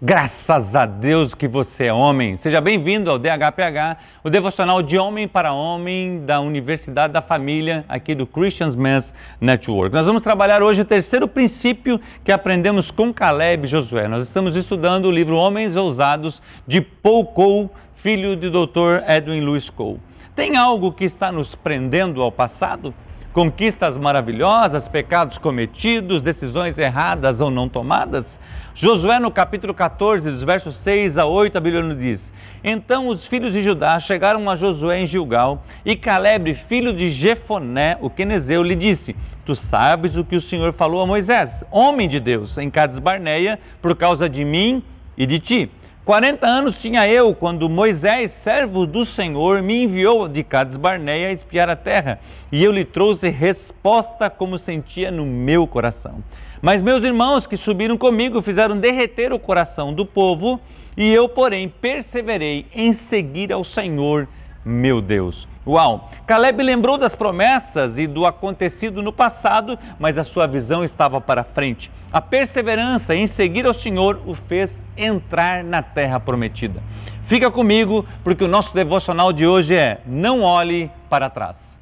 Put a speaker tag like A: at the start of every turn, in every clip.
A: Graças a Deus que você é homem. Seja bem-vindo ao DHPH, o devocional de homem para homem da Universidade da Família, aqui do Christians Men's Network. Nós vamos trabalhar hoje o terceiro princípio que aprendemos com Caleb Josué. Nós estamos estudando o livro Homens Ousados de Paul Cole, filho de Dr. Edwin Lewis Cole. Tem algo que está nos prendendo ao passado? Conquistas maravilhosas, pecados cometidos, decisões erradas ou não tomadas? Josué, no capítulo 14, dos versos 6 a 8, a Bíblia nos diz: Então os filhos de Judá chegaram a Josué em Gilgal, e Caleb, filho de Jefoné, o quenezeu, lhe disse: Tu sabes o que o Senhor falou a Moisés, homem de Deus, em Cades Barneia, por causa de mim e de ti. 40 anos tinha eu quando Moisés, servo do Senhor, me enviou de Cades Barneia a espiar a terra, e eu lhe trouxe resposta como sentia no meu coração. Mas meus irmãos que subiram comigo fizeram derreter o coração do povo, e eu, porém, perseverei em seguir ao Senhor meu Deus. Uau! Caleb lembrou das promessas e do acontecido no passado, mas a sua visão estava para frente. A perseverança em seguir ao Senhor o fez entrar na terra prometida. Fica comigo, porque o nosso devocional de hoje é: Não olhe para trás.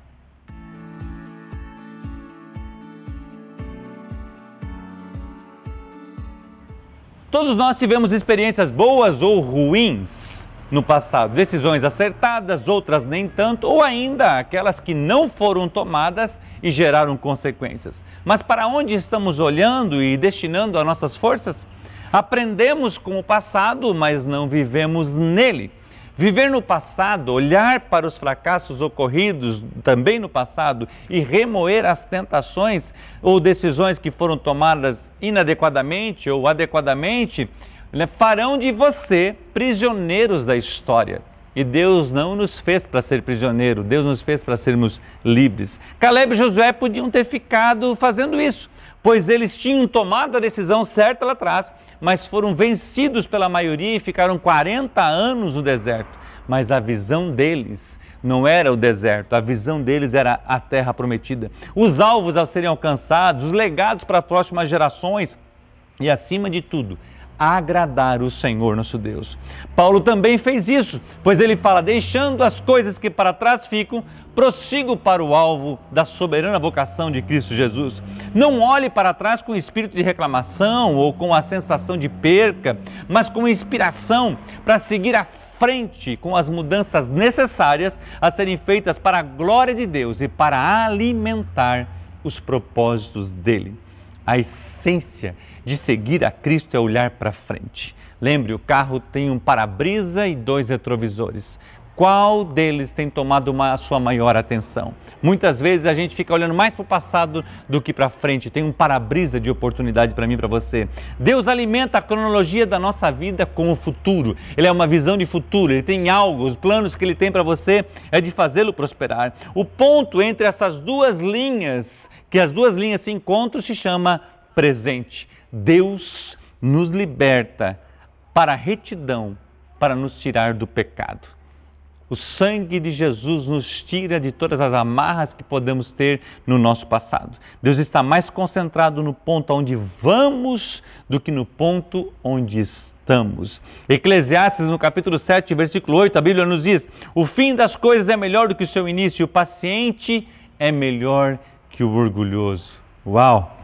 A: Todos nós tivemos experiências boas ou ruins no passado. Decisões acertadas, outras nem tanto, ou ainda aquelas que não foram tomadas e geraram consequências. Mas para onde estamos olhando e destinando as nossas forças? Aprendemos com o passado, mas não vivemos nele. Viver no passado, olhar para os fracassos ocorridos também no passado e remoer as tentações ou decisões que foram tomadas inadequadamente ou adequadamente, né, farão de você prisioneiros da história. E Deus não nos fez para ser prisioneiro, Deus nos fez para sermos livres. Caleb e Josué podiam ter ficado fazendo isso, pois eles tinham tomado a decisão certa lá atrás, mas foram vencidos pela maioria e ficaram 40 anos no deserto. Mas a visão deles não era o deserto, a visão deles era a terra prometida. Os alvos a serem alcançados, os legados para as próximas gerações e, acima de tudo, agradar o Senhor nosso Deus. Paulo também fez isso, pois ele fala: deixando as coisas que para trás ficam, prossigo para o alvo da soberana vocação de Cristo Jesus. Não olhe para trás com espírito de reclamação ou com a sensação de perca, mas com inspiração para seguir à frente com as mudanças necessárias a serem feitas para a glória de Deus e para alimentar os propósitos dele. A essência de seguir a Cristo é olhar para frente. Lembre, o carro tem um para-brisa e dois retrovisores. Qual deles tem tomado uma, a sua maior atenção? Muitas vezes a gente fica olhando mais para o passado do que para frente. Tem um para-brisa de oportunidade para mim e para você. Deus alimenta a cronologia da nossa vida com o futuro. Ele é uma visão de futuro. Ele tem algo. Os planos que ele tem para você é de fazê-lo prosperar. O ponto entre essas duas linhas que as duas linhas se encontram se chama presente. Deus nos liberta para a retidão, para nos tirar do pecado. O sangue de Jesus nos tira de todas as amarras que podemos ter no nosso passado. Deus está mais concentrado no ponto onde vamos do que no ponto onde estamos. Eclesiastes, no capítulo 7, versículo 8, a Bíblia nos diz: O fim das coisas é melhor do que o seu início, o paciente é melhor que o orgulhoso. Uau!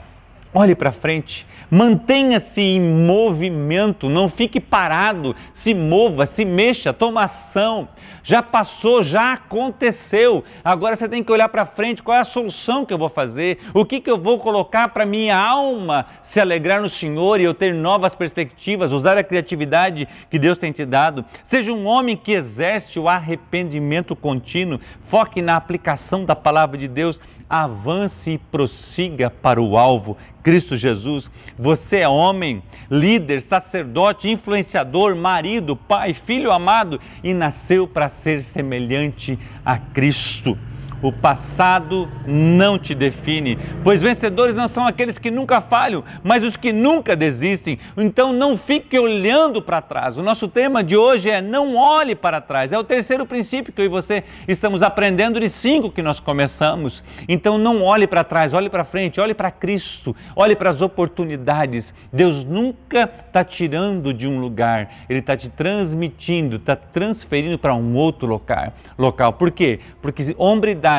A: Olhe para frente, mantenha-se em movimento, não fique parado, se mova, se mexa, toma ação. Já passou, já aconteceu. Agora você tem que olhar para frente, qual é a solução que eu vou fazer? O que, que eu vou colocar para minha alma se alegrar no Senhor e eu ter novas perspectivas, usar a criatividade que Deus tem te dado? Seja um homem que exerce o arrependimento contínuo, foque na aplicação da palavra de Deus, avance e prossiga para o alvo Cristo Jesus. Você é homem, líder, sacerdote, influenciador, marido, pai, filho amado e nasceu para ser semelhante a Cristo. O passado não te define, pois vencedores não são aqueles que nunca falham, mas os que nunca desistem. Então não fique olhando para trás. O nosso tema de hoje é não olhe para trás. É o terceiro princípio que eu e você estamos aprendendo de cinco que nós começamos. Então não olhe para trás, olhe para frente, olhe para Cristo, olhe para as oportunidades. Deus nunca está tirando de um lugar, Ele está te transmitindo, está transferindo para um outro local. local. Por quê? Porque hombridade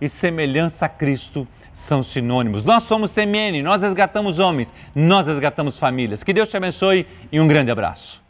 A: e semelhança a Cristo são sinônimos. Nós somos CMN, nós resgatamos homens, nós resgatamos famílias. Que Deus te abençoe e um grande abraço.